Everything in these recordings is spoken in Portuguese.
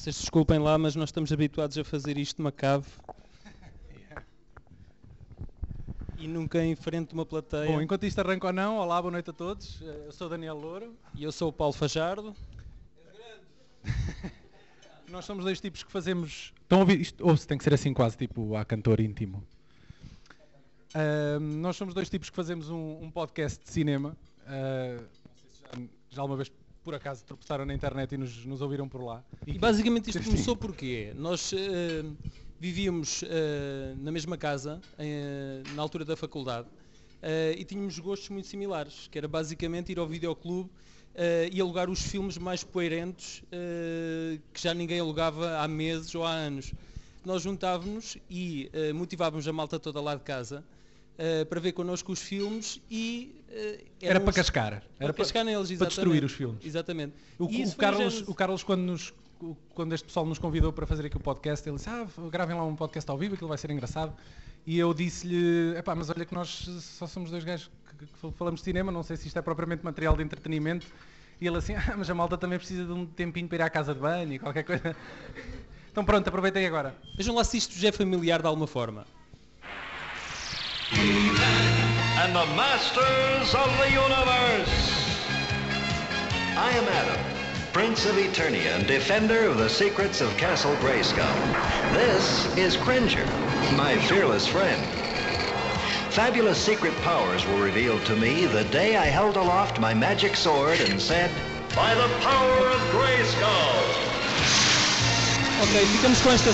Vocês desculpem lá, mas nós estamos habituados a fazer isto numa cave. E nunca em frente de uma plateia. Bom, enquanto isto arranca ou não, olá, boa noite a todos. Eh, Eu sou o Daniel Louro. E eu sou o Paulo Fajardo. Nós somos dois tipos que fazemos. Estão a ouvir? Isto ouve-se, tem que ser assim quase, tipo a cantor íntimo. Ahm, nós somos dois tipos que fazemos um, um podcast de cinema. Ah, não sei se já, já alguma vez, por acaso, tropeçaram na internet e nos, nos ouviram por lá. E basicamente isto começou porque nós eh, vivíamos eh, na mesma casa, eh, na altura da faculdade, e tínhamos gostos muito similares, que era basicamente ir ao videoclube e alugar os filmes mais coerentes eh, que já ninguém alugava há meses ou há anos. Nós juntávamos e motivávamos a malta toda lá de casa eh, para ver connosco os filmes e eh, Era para cascar. para Era cascar neles, para destruir os filmes. Exatamente. O, o Carlos, o Carlos quando, nos, quando este pessoal nos convidou para fazer aqui o podcast, ele disse, ah, gravem lá um podcast ao vivo, aquilo vai ser engraçado. E eu disse-lhe, epá, mas olha que nós só somos dois gajos que, que falamos de cinema, não sei se isto é propriamente material de entretenimento. E ele assim, ah, mas a malta também precisa de um tempinho para ir à casa de banho e qualquer coisa. Então pronto, aproveitei agora. Vejam lá se isto já é familiar de alguma forma. And the masters of the universe. I am Adam, Prince of Eternia and defender of the secrets of Castle Grayskull. This is Cringer, my fearless friend. Fabulous secret powers were revealed to me the day I held aloft my magic sword and said, By the power of Grayskull! Ok, ficamos com esta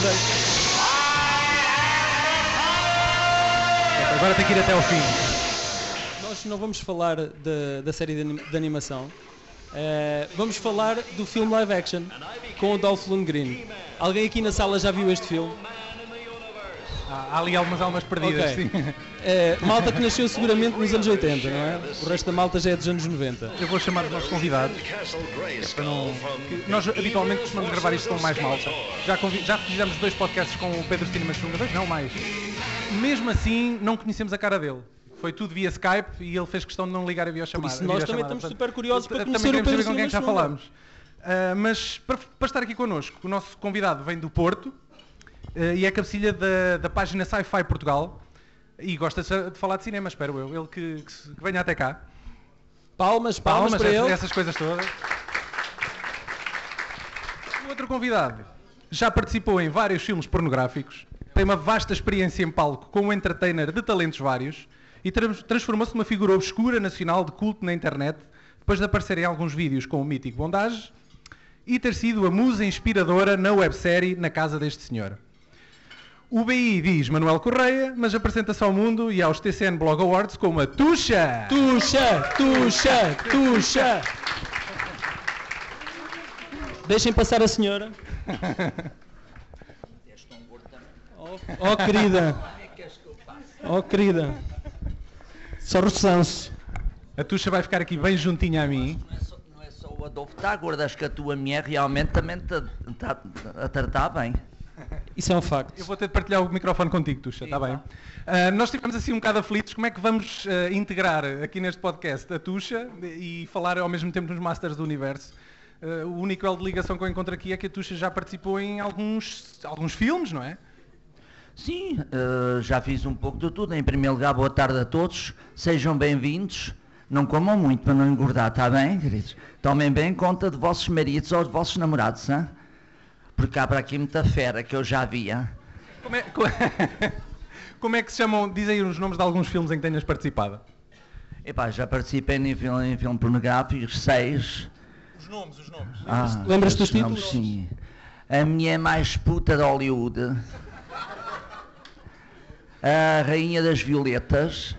Agora tem que ir até ao fim. Nós não vamos falar da, da série de, anim- de animação. Eh, vamos falar do filme live action com o Dolph Lundgren. Alguém aqui na sala já viu este filme? Há, há ali algumas almas perdidas, Ok. sim. Eh, malta que nasceu seguramente nos anos 80, não é? O resto da malta já é dos anos 90. Eu vou chamar os nossos convidados. Castle Para não- nós habitualmente costumamos gravar isto com mais malta. Já, convi- já fizemos dois podcasts com o Pedro Cinema Chunga, dois não mais. Mesmo assim, não conhecemos a cara dele. Foi tudo via Skype e ele fez questão de não ligar a videochamada. Por isso nós também estamos super curiosos para também conhecer o queremos Pedro saber com quem é que já falámos. Ah, mas para, estar aqui connosco, o nosso convidado vem do Porto ah, e é cabecilha da, página Sci-Fi Portugal e gosta de falar de cinema, espero eu. Ele que, que venha até cá. Palmas, palmas, para ele. essas coisas todas. O outro convidado já participou em vários filmes pornográficos, tem uma vasta experiência em palco como entertainer de talentos vários e trans- transformou-se numa figura obscura nacional de culto na internet, depois de aparecer em alguns vídeos com o mítico Bondage e ter sido a musa inspiradora na websérie Na Casa deste Senhor. O BI diz Manuel Correia, mas apresenta-se ao mundo e aos TCN Blog Awards como a Tuxa! Tuxa, tuxa, tuxa. Deixem passar a senhora. Oh, querida. Oh querida. Só roçanço. A Tuxa vai ficar aqui bem juntinha a mim. Não é só, não é só o Adolfo Tagorda, acho que a tua mulher realmente também está a tratar bem. Isso é um facto. Eu vou ter de partilhar o microfone contigo, Tuxa, está bem? Ah, nós estivemos assim um bocado aflitos. Como é que vamos ah, integrar aqui neste podcast a Tuxa e falar ao mesmo tempo nos Masters do Universo? Ah, o único elo de ligação que eu encontro aqui é que a Tuxa já participou em alguns, alguns filmes, não é? Sim, eh, já fiz um pouco de tudo. Em primeiro lugar, boa tarde a todos. Sejam bem-vindos. Não comam muito para não engordar, está bem, queridos? Tomem bem conta de vossos maridos ou de vossos namorados, hein? Porque há para aqui muita fera que eu já via. Como é, co- como é que se chamam? Dizem os nomes de alguns filmes em que tenhas participado. Epá, já participei em filme, em filme pornográfico, seis. Os nomes, os nomes. Ah, lembras-te dos esses nomes, títulos? Sim. A minha é mais puta de Hollywood. A Rainha das Violetas.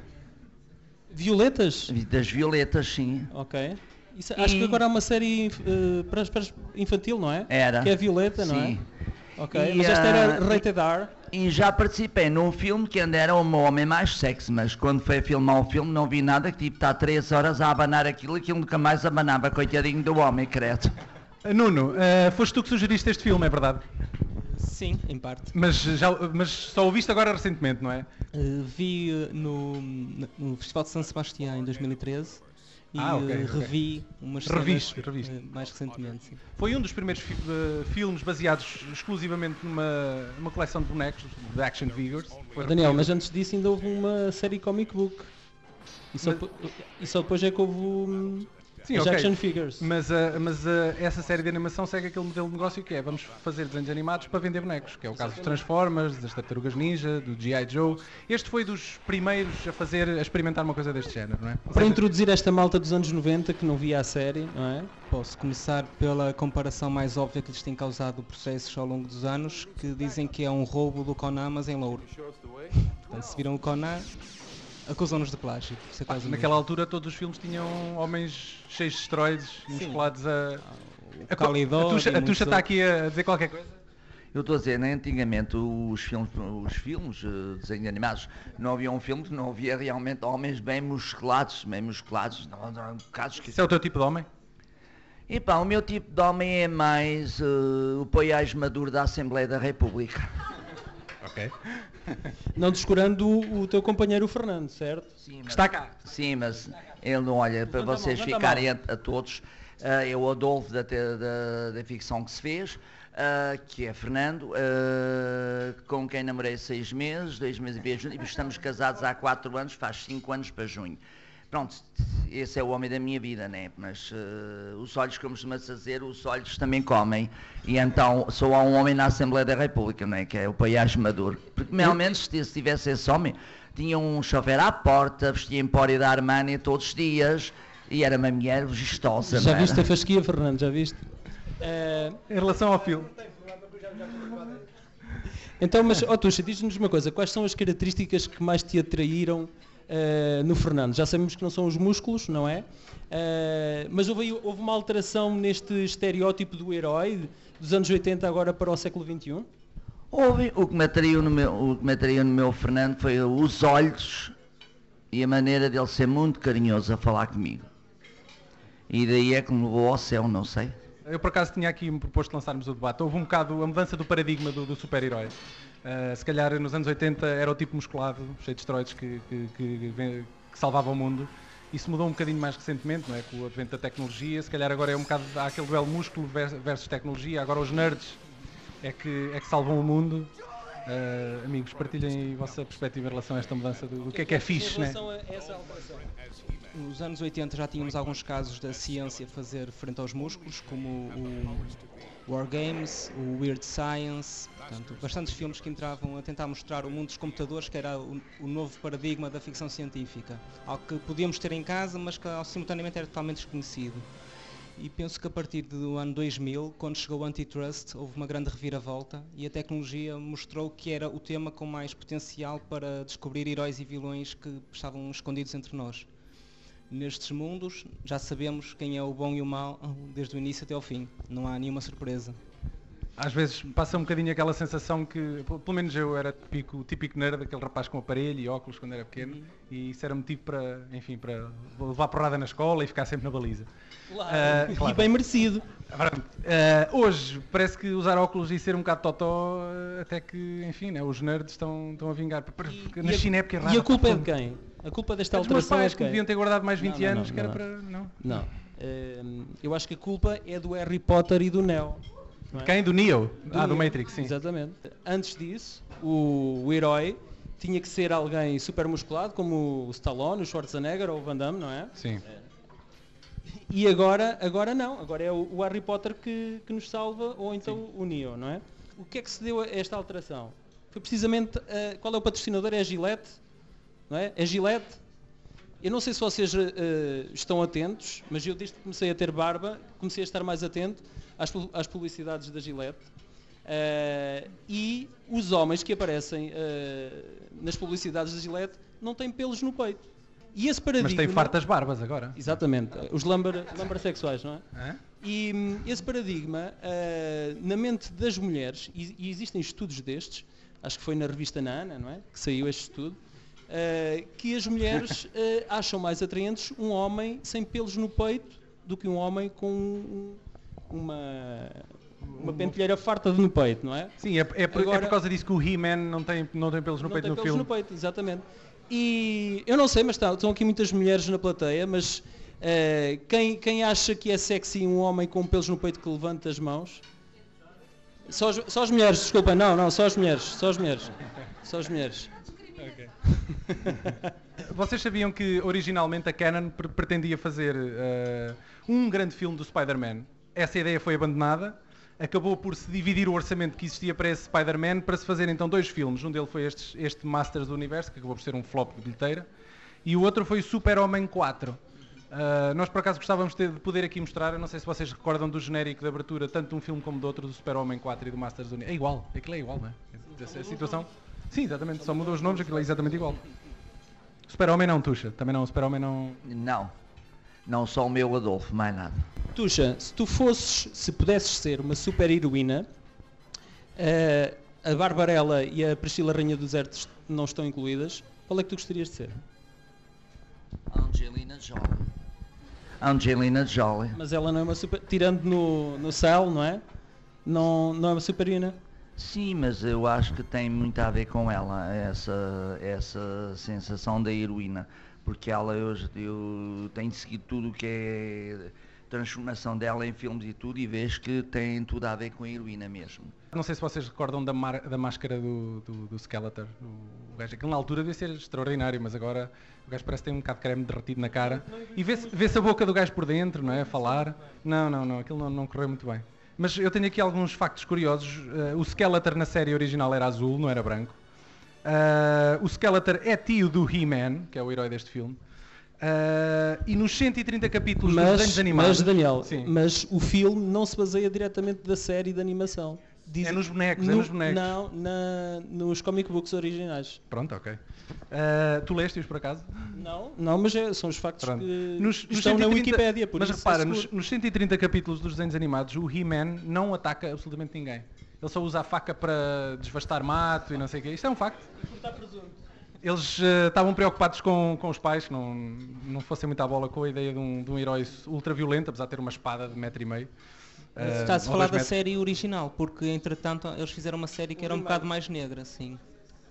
Violetas? Das Violetas, sim. Ok. Isso- acho E- que agora há uma série eh, para, para infantil, não é? Era. Que é Violeta, não Sim. é? Ok. E, Mas esta era rated R. E já participei num filme que ainda era o meu homem mais sexy, mas quando foi filmar o filme não vi nada que tipo está três horas a abanar aquilo, aquilo nunca mais abanava, coitadinho do homem, credo. Ah, Nuno, ah, foste tu que sugeriste este filme, é verdade? Sim, em parte. Mas, já, mas só o viste agora recentemente, não é? Uh, vi uh, no, no Festival de São Sebastião em 2013 e Ah, ok, eh, revi umas Reviste, cenas, reviste. eh, mais recentemente. sim. Foi um dos primeiros fi- eh, filmes baseados exclusivamente numa, numa coleção de bonecos, de action figures. Foi Daniel, mas antes disso ainda houve uma série comic book. E só, Mas- e só depois é que houve hum, Sim, as ok. action figures. Mas, ah, mas ah, essa série de animação segue aquele modelo de negócio que é vamos fazer desenhos animados para vender bonecos, que é o caso dos Transformers, das Tartarugas Ninja, do G.I. Joe. Este foi dos primeiros a fazer, a experimentar uma coisa deste género, não é? Ou Para seja, introduzir esta malta dos anos 90 que não via a série, não é? Posso começar pela comparação mais óbvia que lhes tem causado processos ao longo dos anos, que dizem que é um roubo do Conan, mas em louro. Portanto, se viram o Conan, acusam-nos de plágio. Isso é pá, quase o naquela altura todos os filmes tinham homens cheios de esteroides, musculados a... a O Calidor a Tuxa, a Tuxa está aqui a dizer qualquer coisa? Eu estou a dizer, né, antigamente os filmes, os filmes, eh, desenhos animados, não havia um filme que não havia realmente homens bem musculados, bem musculados, não, não, casos que... Isso é o teu tipo de homem? E pá, o meu tipo de homem é mais eh, o poiais maduro da Assembleia da República. Ok. Não descurando o, o teu companheiro o Fernando, certo? Sim, Que está cá. Sim, mas ele não olha para Levanta vocês mão, ficarem a, a todos. é o Adolfo da, da, da ficção que se fez, eh, que é Fernando, eh, com quem namorei seis meses, dois meses e meio e estamos casados há quatro anos, faz cinco anos para junho. Pronto, esse é o homem da minha vida, né? Mas eh, os olhos, como costuma-se dizer, os olhos também comem. E então só há um homem na Assembleia da República, né? Que é o Paiás Maduro. Porque realmente, se se tivesse esse homem, tinha um chofer à porta, vestia empório da Armani todos os dias e era uma mulher vistosa, Já viste a fasquia, Fernando? Já viste? Eh, Em relação ao filme. então, mas, ó Tuxa, diz-nos uma coisa. Quais são as características que mais te atraíram eh, no Fernando? Já sabemos que não são os músculos, não é? Eh, mas houve, houve uma alteração neste estereótipo do herói dos anos 80 agora para o século XXI? Houve, o que me atraiu no meu, o que me atraiu no meu Fernando foi os olhos e a maneira dele ser muito carinhoso a falar comigo. E daí é que me levou ao céu, não sei. Eu por acaso tinha aqui me proposto lançarmos o debate. Houve um bocado a mudança do paradigma do, do super-herói. Uh, se calhar nos anos 80 era o tipo musculado, cheio de esteroides que, que, que, que salvava o mundo. Isso mudou um bocadinho mais recentemente, não é? Com o advento da tecnologia. Se calhar agora é um bocado há aquele duelo músculo vers- versus tecnologia. Agora os nerds é que, é que salvam o mundo. Uh, amigos, partilhem a vossa perspectiva em relação a esta mudança do, do que é que é fixe, Em né? relação a essa alteração. Nos anos 80 já tínhamos alguns casos da ciência fazer frente aos músculos, como o War Games, o Weird Science, portanto, bastantes filmes que entravam a tentar mostrar o mundo dos computadores, que era o, o novo paradigma da ficção científica. Algo que podíamos ter em casa, mas que simultaneamente era totalmente desconhecido. E penso que a partir do ano 2000, quando chegou o Antitrust, houve uma grande reviravolta e a tecnologia mostrou que era o tema com mais potencial para descobrir heróis e vilões que estavam escondidos entre nós. Nestes mundos, já sabemos quem é o bom e o mau desde o início até ao fim. Não há nenhuma surpresa. Às vezes passa um bocadinho aquela sensação que, pelo menos eu era típico, típico nerd, aquele rapaz com aparelho e óculos quando era pequeno, Uhum. e isso era motivo para, enfim, para levar porrada na escola e ficar sempre na baliza. Claro. Ah, claro. E bem merecido. Ah, hoje parece que usar óculos e ser um bocado totó, ah, até que, enfim, né, os nerds estão, estão a vingar. Porque na e, China é a, porque é e raro. a culpa é de quem? A culpa desta É dos meus alteração é pais de que deviam ter guardado mais Não, 20 não, anos, não, que era não. para... Não. Não. Ehm, eu acho que a culpa é do Harry Potter e do Neo. não é? Quem? Do Neo? ah, do Neo. Matrix, sim. Exatamente. Antes disso, o, o herói tinha que ser alguém super musculado, como o Stallone, o Schwarzenegger ou o Van Damme, não é? Sim. E agora, agora não, agora é o, o Harry Potter que, que nos salva, ou então o Neo, não é? O que é que se deu a esta alteração? Foi precisamente, eh, qual é o patrocinador? É a Gillette, não é? É Gillette. Eu não sei se vocês eh, estão atentos, mas eu desde que comecei a ter barba, comecei a estar mais atento às, às publicidades da Gillette. Eh, e os homens que aparecem eh, nas publicidades da Gillette não têm pelos no peito. E esse paradigma... Mas tem fartas barbas agora. Exatamente, os lumber sexuais, não é? Hã? E hum, esse paradigma, na mente das mulheres, e, e existem estudos destes, acho que foi na revista Nana, não é? Que saiu este estudo, ah, que as mulheres ah, acham mais atraentes um homem sem pelos no peito do que um homem com um- uma, uma pentelheira farta no peito, não é? Sim, é, é por, é Agora- por causa disso que o He-Man não tem, não tem pelos no não peito tem no pelos filme. no peito, exatamente. E eu não sei, mas tá- estão aqui muitas mulheres na plateia, mas Uh, quem, quem acha que é sexy um homem com pelos no peito que levanta as mãos? Só as, só as mulheres, desculpa, não, não, só as mulheres, só as mulheres. Só as mulheres. Vocês sabiam que originalmente a Canon pre- pretendia fazer uh, um grande filme do Spider-Man? Essa ideia foi abandonada. Acabou por se dividir o orçamento que existia para esse Spider-Man para se fazer então dois filmes. Um deles foi este, este Masters do Universo, que acabou por ser um flop de bilheteira, e o outro foi o Super-Homem 4. Uh, nós por acaso gostávamos de de poder aqui mostrar, eu não sei se vocês recordam do genérico de abertura, tanto de um filme como do outro, do Super-Homem 4 e do Masters do Universo. É igual, aquilo é igual, não é? É a situação. Sim, exatamente, só mudou os nomes, aquilo é exatamente igual. Super-Homem não, Tuxa, também não, o Super-Homem não... Não. Não só o meu Adolfo, mais nada. Tuxa, se tu fosses, se pudesses ser uma super heroína, eh, a Barbarella e a Priscila Rainha dos Desertos não estão incluídas, qual é que tu gostarias de ser? Angelina Jolie. Angelina Jolie. Mas ela não é uma super. Tirando no, no céu, não é? Não, não é uma super heroína. Sim, mas eu acho que tem muito a ver com ela, essa, essa sensação da heroína. Porque ela, eu, eu tenho seguido tudo o que é transformação dela em filmes e tudo e vejo que tem tudo a ver com a heroína mesmo. Não sei se vocês recordam da, mar- da máscara do, do, do Skeletor. O, gajo, na altura devia ser extraordinário, mas agora o gajo parece que tem um bocado de creme derretido na cara. E vê-se vê-se a boca do gajo por dentro, não é? A falar. Não, não, não, aquilo não, não correu muito bem. Mas eu tenho aqui alguns factos curiosos. Eh, o Skeletor na série original era azul, não era branco. Eh, o Skeletor é tio do He-Man, que é o herói deste filme. Eh, e nos 130 capítulos dos Mas, desenhos animados... mas Daniel, Sim. mas o filme não se baseia diretamente da série de animação. Diz- É nos bonecos, é no- nos bonecos. Não, na- nos comic books originais. Pronto, ok. Eh, tu leste-os por acaso? Não, não, mas é- são os factos Pronto. que Nos- nos estão na 130 Wikipédia, por mas repara, é nos, nos 130 capítulos dos desenhos animados, o He-Man não ataca absolutamente ninguém. Ele só usa a faca para desvastar mato e não sei o quê. Isto é um facto. Eles eh, estavam preocupados com, com os pais, que não, não fossem muito à bola com a ideia de um, de um herói ultra violento, apesar de ter uma espada de metro e meio. Eh, Está-se a falar da metros. série original, porque entretanto eles fizeram uma série que era um bocado mais negra, sim.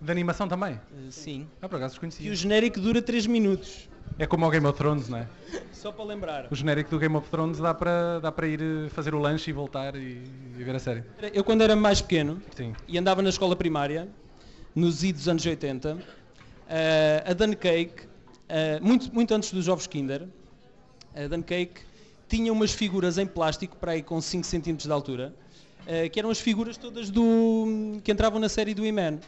De animação também? Eh, Sim. Ah, por acaso E desconhecia. o genérico dura 3 minutos. É como o Game of Thrones, não é? Só para lembrar. O genérico do Game of Thrones dá para, dá para ir eh, fazer o lanche e voltar e, e ver a série. Eu quando era mais pequeno Sim. e andava na escola primária, nos idos dos anos 80, eh, a Dan Cake, eh, muito, muito antes dos ovos Kinder, a Dan Cake tinha umas figuras em plástico para aí com 5 cm de altura, eh, que eram as figuras todas do que entravam na série do He-Man.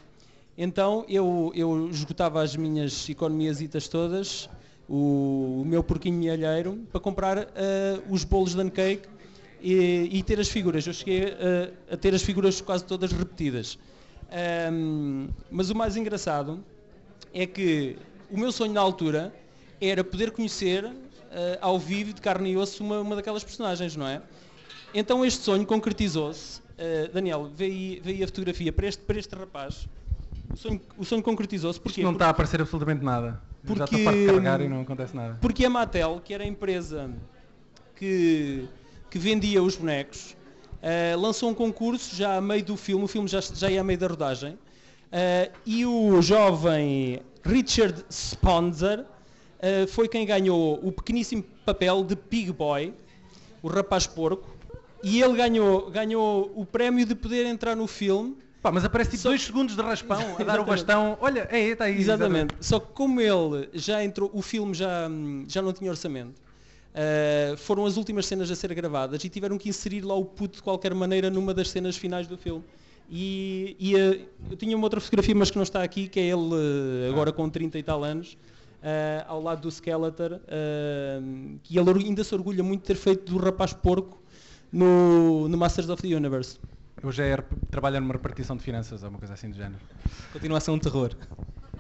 Então eu, eu esgotava as minhas economiasitas todas, o, o meu porquinho mielheiro, para comprar eh, os bolos Dan Cake e, e ter as figuras. Eu cheguei eh, a ter as figuras quase todas repetidas. Ahm, mas o mais engraçado é que o meu sonho na altura era poder conhecer eh, ao vivo, de carne e osso, uma, uma daquelas personagens, não é? Então este sonho concretizou-se. Eh, Daniel, vê aí, vê aí a fotografia para este, para este rapaz. O sonho, o sonho concretizou-se porque Isto não está a aparecer absolutamente nada. Já estou Porque- farto de carregar e não acontece nada. porque a Mattel, que era a empresa que, que vendia os bonecos, eh, lançou um concurso já a meio do filme, o filme já, já ia a meio da rodagem, eh, e o jovem Richard Sponser eh, foi quem ganhou o pequeníssimo papel de Pig Boy, o rapaz porco, e ele ganhou, ganhou o prémio de poder entrar no filme Pá, mas aparece tipo Só- dois segundos de raspão a dar o Exatamente. bastão. Olha, é, está aí. Exatamente. Só que como ele já entrou, o filme já, já não tinha orçamento, eh, foram as últimas cenas a ser gravadas e tiveram que inserir lá o puto de qualquer maneira numa das cenas finais do filme. E, e, eh, eu tinha uma outra fotografia, mas que não está aqui, que é ele eh, agora com 30 e tal anos, ao lado do Skeletor, eh, que ele ainda se orgulha muito de ter feito do rapaz porco no, no Masters of the Universe. Eu já era, trabalho numa repartição de finanças ou uma coisa assim do género. Continua a ser um terror.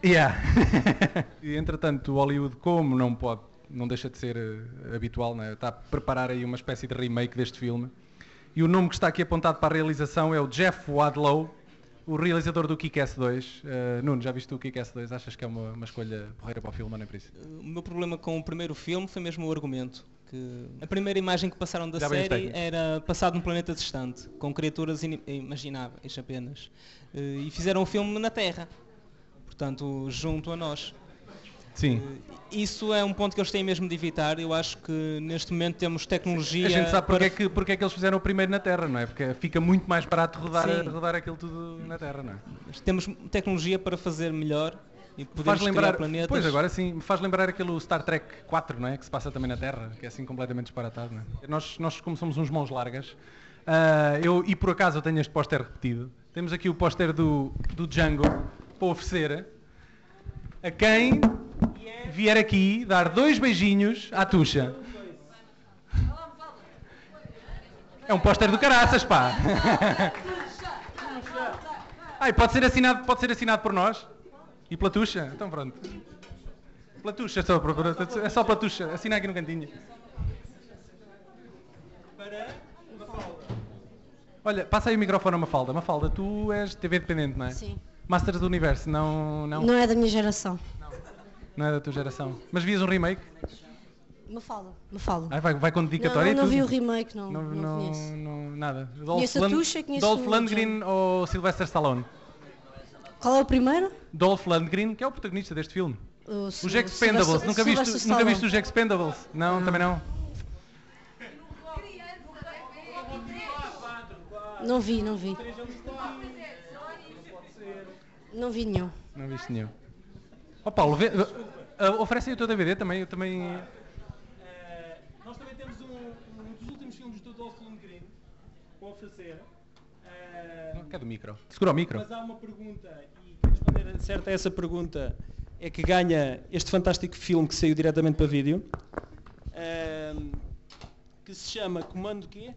Yeah. e entretanto, o Hollywood, como não pode, não deixa de ser eh, habitual, né? está a preparar aí uma espécie de remake deste filme. E o nome que está aqui apontado para a realização é o Jeff Wadlow, o realizador do Kick-Ass 2. Eh, Nuno, já viste o Kick-Ass 2? Achas que é uma, uma escolha porreira para o filme ou nem por isso? O meu problema com o primeiro filme foi mesmo o argumento. Que a primeira imagem que passaram da Já série era passado num planeta distante, com criaturas ini- imagináveis apenas. Eh, E fizeram o filme na Terra. Portanto, junto a nós. Sim. Isso é um ponto que eles têm mesmo de evitar. Eu acho que neste momento temos tecnologia. A gente sabe porque, para- é que, porque é que eles fizeram o primeiro na Terra, não é? Porque fica muito mais barato rodar, Sim. rodar aquilo tudo na Terra, não é? Temos tecnologia para fazer melhor e Faz podemos lembrar, criar planetas. pois agora sim, me faz lembrar aquele Star Trek 4, não é? Que se passa também na Terra, que é assim completamente disparatado, não é? Nós, nós como somos uns mãos largas, ah, eu, e por acaso eu tenho este póster repetido, temos aqui o póster do, do Django para oferecer a quem vier aqui dar dois beijinhos à Tuxa. É um póster do caraças, pá! Ai, pode ser assinado, pode ser assinado por nós? E pela Tuxa? Então pronto. Pela Tuxa, só, é só pela Tuxa. Assina aqui no cantinho. Olha, passa aí o microfone a Mafalda. Mafalda, tu és TV dependente, não é? Sim. Masters do Universo, não, não, Não é da minha geração. Não é da tua geração. Mas vias um remake? Me fala, me fala. Ai, vai, vai com Não, dedicatória não, e tudo? vi o remake, não. Não, Não, não, conheço. não- nada. Conheço a Lund- Tuxa, conheço Dolph o Lundgren ou Sylvester Stallone? Qual é o primeiro? Dolph Lundgren, que é o protagonista deste filme. O, Os Sylvester- Expendables, nunca viste, Sylvester nunca viste Stallone. os Expendables? Não, também não. Não vi, não vi. Não vi nenhum. Não viste nenhum. Ó Paulo, vê, uh, oferece aí o teu DVD também, eu também. Eh, nós também temos um, um dos últimos filmes do Dolph Lundgren para oferecer. Não, quer do micro. Segura o micro. Mas há uma pergunta, e responder certo a essa pergunta é que ganha este fantástico filme que saiu diretamente para vídeo, ehm, que se chama Comando quê?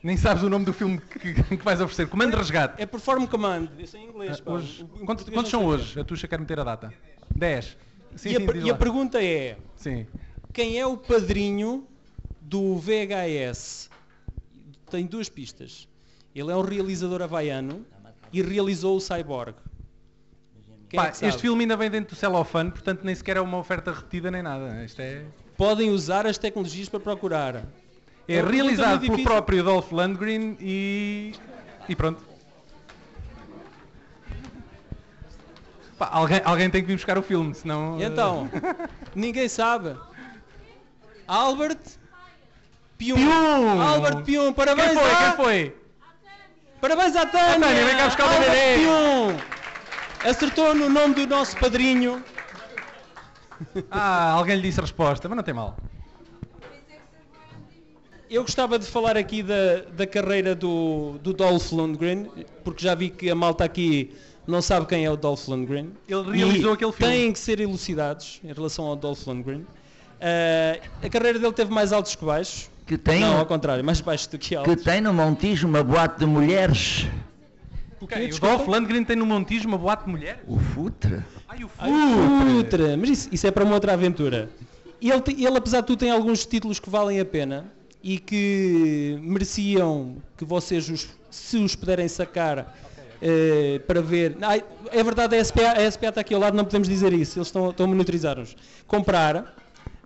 Nem sabes o nome do filme que, que vais oferecer. Comando de Resgate. É Perform Command, isso é em inglês. Ah, pá. hoje, quantos, quantos são hoje? A Tuxa quer meter a data. 10. Sim, e, a, sim, diz e a pergunta é, Sim. quem é o padrinho do VHS? Tem duas pistas. Ele é um realizador havaiano e realizou o Cyborg. É Pá, sabe? este filme ainda vem dentro do celofane, portanto nem sequer é uma oferta repetida nem nada. Isto é, Podem usar as tecnologias para procurar. é pergunta realizado pelo próprio Dolph Lundgren e. e pronto. Pá, alguém, alguém tem que vir buscar o filme, senão. E eh, então, ninguém sabe. Albert Pium. Pium! Albert Pium, Quem parabéns foi? à... Quem foi? Parabéns à Tânia! Tânia, vem cá buscar o Albert DVD. Pium! Acertou no nome do nosso padrinho. Ah, alguém lhe disse a resposta, mas não tem mal. Eu gostava de falar aqui da, da carreira do, do Dolph Lundgren, porque já vi que a malta aqui não sabe quem é o Dolph Lundgren. Ele realizou E aquele filme. Têm que ser elucidados em relação ao Dolph Lundgren. Ah, a carreira dele teve mais altos que baixos. Que tem, Não, ao contrário, mais baixos do que que altos. tem no Montijo uma boate de mulheres. Ok, o? Dolph Lundgren tem no Montijo uma boate de mulher? O Futre. Ai, o Ai, Futre! putra, Mas isso, isso é para uma outra aventura. E ele, ele, apesar de tudo, tem alguns títulos que valem a pena e que mereciam que vocês, os- se os puderem sacar eh, para ver. Ai, é verdade, a SPA, a SPA está aqui ao lado, não podemos dizer isso, eles estão, estão a monitorizar-nos. Comprar.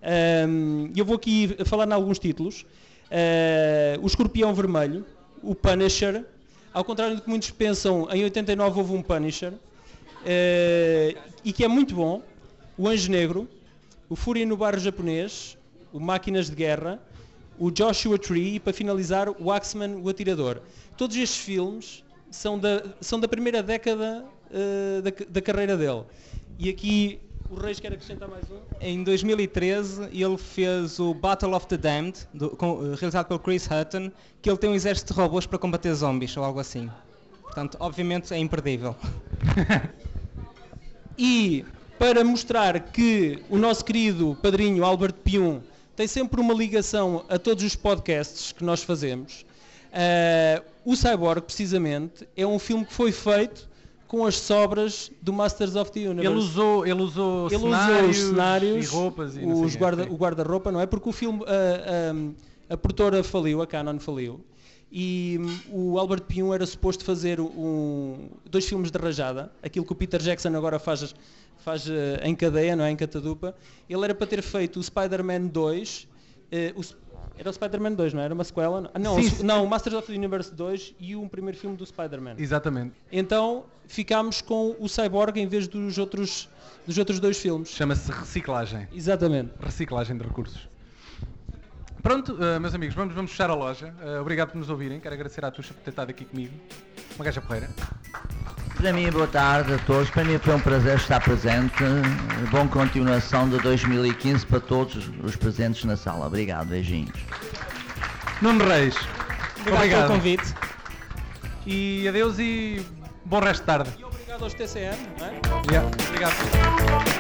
Ahm, eu vou aqui falar em alguns títulos. Ah, o Escorpião Vermelho, o Punisher. Ao contrário do que muitos pensam, em 89 houve um Punisher. eh, e que é muito bom. O Anjo Negro, o Fúria no Barro Japonês, o Máquinas de Guerra, o Joshua Tree e para finalizar o Axeman, o Atirador. Todos estes filmes são da, são da primeira década eh, da, da carreira dele. E aqui o Reis quer acrescentar mais um. Em 2013 ele fez o Battle of the Damned, do- com- eh, realizado pelo Chris Hutton, que ele tem um exército de robôs para combater zombies ou algo assim. Portanto, obviamente é imperdível. E para mostrar que o nosso querido padrinho Albert Pium tem sempre uma ligação a todos os podcasts que nós fazemos, eh, o Cyborg, precisamente, é um filme que foi feito com as sobras do Masters of the Universe. Ele usou, ele usou Ele cenários, usou os cenários, e roupas e os guarda, sim. o guarda-roupa, não é? Porque o filme, a, a, a produtora faliu, a Canon faliu, e hum, o Albert Pium era suposto fazer um, dois filmes de rajada, aquilo que o Peter Jackson agora faz, faz eh, em cadeia, não é? Em catadupa. Ele era para ter feito o Spider-Man 2, eh, o, Era o Spider-Man 2, não era? Uma sequela? Ah, não, Sim, o- sim. não, Masters of the Universe 2 e um primeiro filme do Spider-Man. Exatamente. Então ficámos com o Cyborg em vez dos outros, dos outros dois filmes. Chama-se reciclagem. Exatamente. Reciclagem de recursos. Pronto, eh, meus amigos, vamos, vamos fechar a loja. Eh, obrigado por nos ouvirem. Quero agradecer à Tuxa por ter estado aqui comigo. Uma gaja porreira. Para mim, boa tarde a todos. Para mim foi um prazer estar presente. Bom continuação de 2015 para todos os presentes na sala. Obrigado, beijinhos. Nuno Reis. Obrigado pelo convite. E adeus e bom resto de tarde. E obrigado aos TCM, não é? Yeah, Obrigado.